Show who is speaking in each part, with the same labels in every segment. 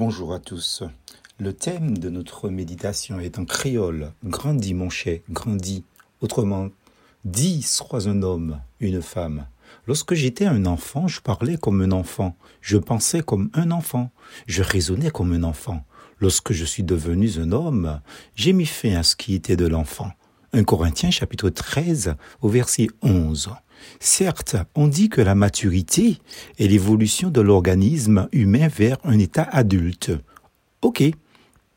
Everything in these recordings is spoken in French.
Speaker 1: Bonjour à tous. Le thème de notre méditation est en créole. Grandis mon cher, grandis. Autrement dit, sois un homme, une femme. Lorsque j'étais un enfant, je parlais comme un enfant, je pensais comme un enfant, je raisonnais comme un enfant. Lorsque je suis devenu un homme, j'ai mis fin à ce qui était de l'enfant. 1 Corinthiens chapitre 13 au verset 11. Certes, on dit que la maturité est l'évolution de l'organisme humain vers un état adulte. Ok.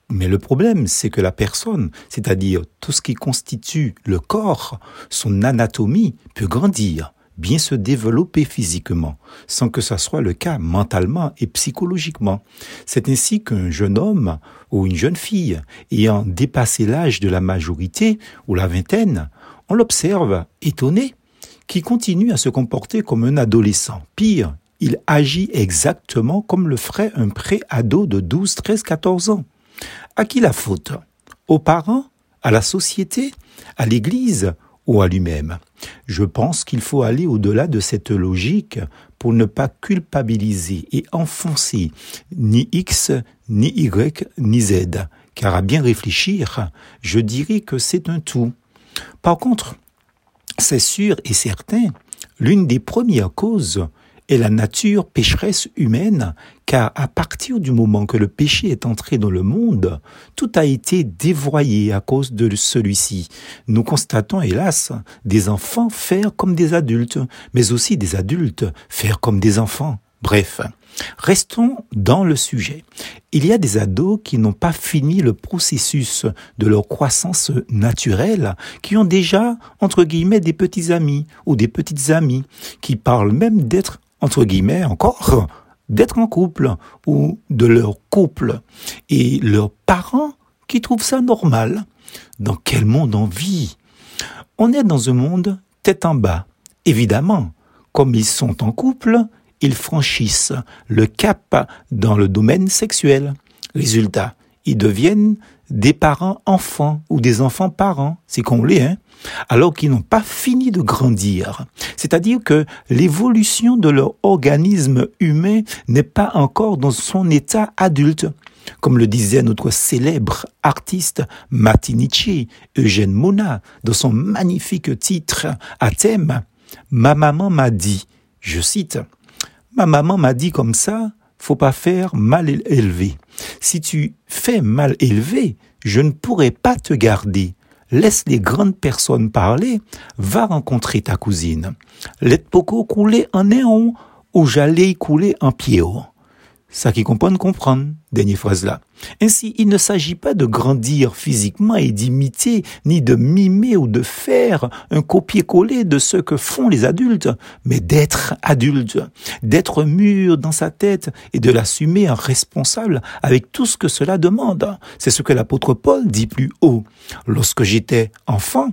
Speaker 1: Mais le problème, c'est que la personne, c'est-à-dire tout ce qui constitue le corps, son anatomie, peut grandir, bien se développer physiquement, sans que ça soit le cas mentalement et psychologiquement. C'est ainsi qu'un jeune homme ou une jeune fille ayant dépassé l'âge de la majorité ou la vingtaine, on l'observe étonné qui continue à se comporter comme un adolescent. Pire, il agit exactement comme le ferait un pré-ado de 12, 13, 14 ans. À qui la faute? Aux parents? À la société? À l'Église? Ou à lui-même Je pense qu'il faut aller au-delà de cette logique pour ne pas culpabiliser et enfoncer ni X, ni Y, ni Z. Car à bien réfléchir, je dirais que c'est un tout. Par contre, c'est sûr et certain, l'une des premières causes est la nature pécheresse humaine, car à partir du moment que le péché est entré dans le monde, tout a été dévoyé à cause de celui-ci. Nous constatons, hélas, des enfants faire comme des adultes, mais aussi des adultes faire comme des enfants. Bref, Restons dans le sujet. Il y a des ados qui n'ont pas fini le processus de leur croissance naturelle, qui ont déjà, entre guillemets, des petits amis ou des petites amies, qui parlent même d'être, entre guillemets, encore, d'être en couple ou de leur couple. Et leurs parents qui trouvent ça normal. Dans quel monde on vit? On est dans un monde tête en bas. Évidemment, comme ils sont en couple, ils franchissent le cap dans le domaine sexuel. Résultat, ils deviennent des parents enfants ou des enfants parents, c'est qu'on l'est, hein, alors qu'ils n'ont pas fini de grandir. C'est-à-dire que l'évolution de leur organisme humain n'est pas encore dans son état adulte. Comme le disait notre célèbre artiste Martinici, Eugène Mona, dans son magnifique titre à thème, Ma maman m'a dit, je cite, Ma maman m'a dit comme ça, faut pas faire mal élevé. Si tu fais mal élevé, je ne pourrai pas te garder. Laisse les grandes personnes parler, va rencontrer ta cousine. Let poko couler en néon ou j'allais couler en pied-haut. Ça qui comprennent comprendre, dernière phrase là. Ainsi, il ne s'agit pas de grandir physiquement et d'imiter, ni de mimer ou de faire un copier-coller de ce que font les adultes, mais d'être adulte, d'être mûr dans sa tête et de l'assumer en responsable avec tout ce que cela demande. C'est ce que l'apôtre Paul dit plus haut. Lorsque j'étais enfant,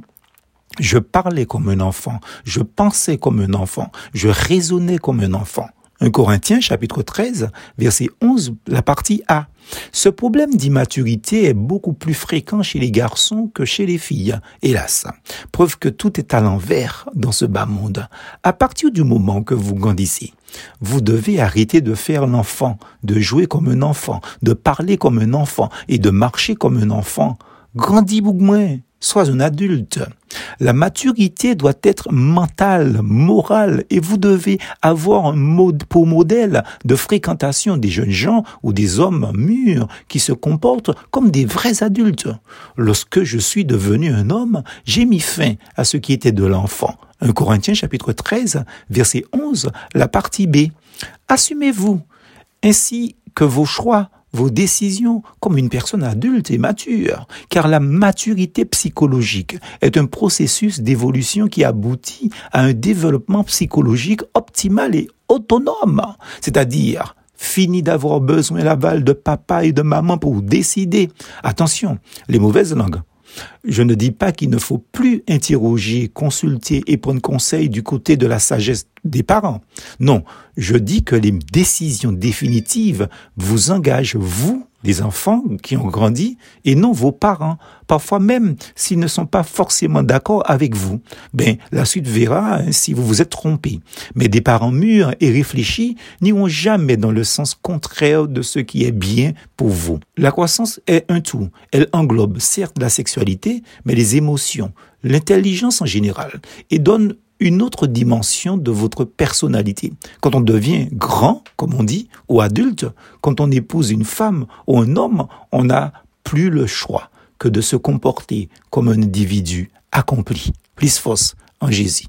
Speaker 1: je parlais comme un enfant, je pensais comme un enfant, je raisonnais comme un enfant. 1 Corinthiens chapitre 13, verset 11, la partie A. Ce problème d'immaturité est beaucoup plus fréquent chez les garçons que chez les filles, hélas. Preuve que tout est à l'envers dans ce bas monde. À partir du moment que vous grandissez, vous devez arrêter de faire l'enfant, de jouer comme un enfant, de parler comme un enfant et de marcher comme un enfant. Grandis beaucoup moins, sois un adulte. La maturité doit être mentale, morale, et vous devez avoir un mode pour modèle de fréquentation des jeunes gens ou des hommes mûrs qui se comportent comme des vrais adultes. Lorsque je suis devenu un homme, j'ai mis fin à ce qui était de l'enfant. 1 Corinthiens chapitre 13, verset 11, la partie B. Assumez-vous ainsi que vos choix vos décisions comme une personne adulte et mature, car la maturité psychologique est un processus d'évolution qui aboutit à un développement psychologique optimal et autonome, c'est-à-dire fini d'avoir besoin l'aval de papa et de maman pour décider. Attention, les mauvaises langues Je ne dis pas qu'il ne faut plus interroger, consulter et prendre conseil du côté de la sagesse des parents. Non, je dis que les décisions définitives vous engagent, vous, des enfants qui ont grandi, et non vos parents. Parfois même, s'ils ne sont pas forcément d'accord avec vous, ben, la suite verra hein, si vous vous êtes trompé. Mais des parents mûrs et réfléchis n'iront jamais dans le sens contraire de ce qui est bien pour vous. La croissance est un tout. Elle englobe certes la sexualité, mais les émotions, l'intelligence en général, et donne une autre dimension de votre personnalité. Quand on devient grand, comme on dit, ou adulte, quand on épouse une femme ou un homme, on n'a plus le choix que de se comporter comme un individu accompli. Plus force en Jésus.